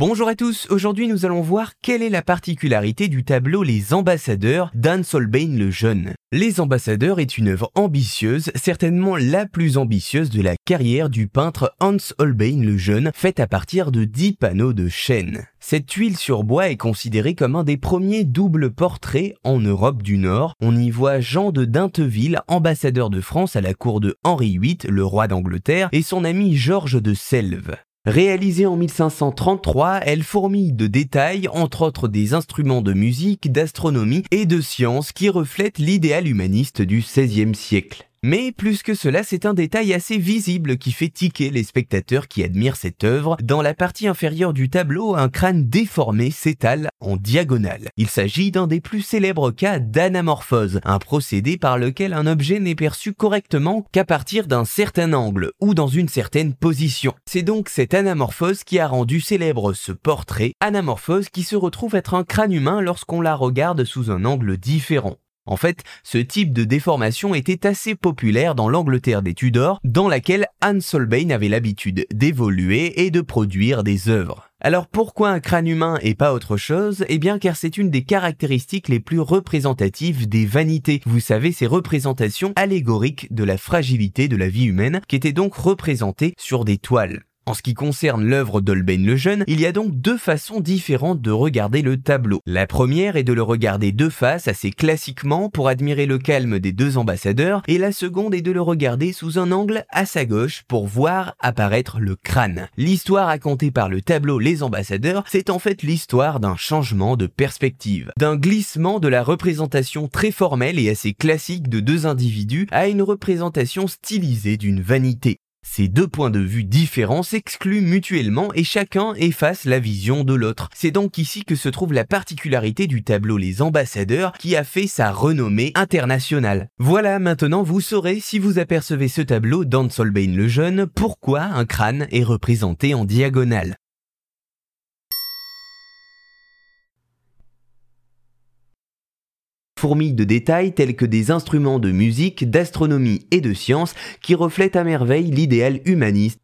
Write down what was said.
Bonjour à tous, aujourd'hui nous allons voir quelle est la particularité du tableau Les Ambassadeurs d'Anne Solbein le Jeune. Les Ambassadeurs est une œuvre ambitieuse, certainement la plus ambitieuse de la carrière du peintre Hans Holbein le Jeune, faite à partir de 10 panneaux de chêne. Cette tuile sur bois est considérée comme un des premiers doubles portraits en Europe du Nord. On y voit Jean de Dinteville, ambassadeur de France à la cour de Henri VIII, le roi d'Angleterre, et son ami Georges de Selve. Réalisée en 1533, elle fourmille de détails, entre autres des instruments de musique, d'astronomie et de science qui reflètent l'idéal humaniste du XVIe siècle. Mais plus que cela, c'est un détail assez visible qui fait tiquer les spectateurs qui admirent cette œuvre. Dans la partie inférieure du tableau, un crâne déformé s'étale en diagonale. Il s'agit d'un des plus célèbres cas d'anamorphose, un procédé par lequel un objet n'est perçu correctement qu'à partir d'un certain angle ou dans une certaine position. C'est donc cette anamorphose qui a rendu célèbre ce portrait, anamorphose qui se retrouve être un crâne humain lorsqu'on la regarde sous un angle différent. En fait, ce type de déformation était assez populaire dans l'Angleterre des Tudors, dans laquelle Anne Solbein avait l'habitude d'évoluer et de produire des œuvres. Alors pourquoi un crâne humain et pas autre chose? Eh bien car c'est une des caractéristiques les plus représentatives des vanités. Vous savez, ces représentations allégoriques de la fragilité de la vie humaine qui étaient donc représentées sur des toiles. En ce qui concerne l'œuvre d'Holbein le Jeune, il y a donc deux façons différentes de regarder le tableau. La première est de le regarder de face assez classiquement pour admirer le calme des deux ambassadeurs, et la seconde est de le regarder sous un angle à sa gauche pour voir apparaître le crâne. L'histoire racontée par le tableau Les ambassadeurs, c'est en fait l'histoire d'un changement de perspective, d'un glissement de la représentation très formelle et assez classique de deux individus à une représentation stylisée d'une vanité. Ces deux points de vue différents s'excluent mutuellement et chacun efface la vision de l'autre. C'est donc ici que se trouve la particularité du tableau Les Ambassadeurs qui a fait sa renommée internationale. Voilà, maintenant vous saurez si vous apercevez ce tableau d'Anne le Jeune, pourquoi un crâne est représenté en diagonale. Fourmille de détails tels que des instruments de musique, d'astronomie et de science qui reflètent à merveille l'idéal humaniste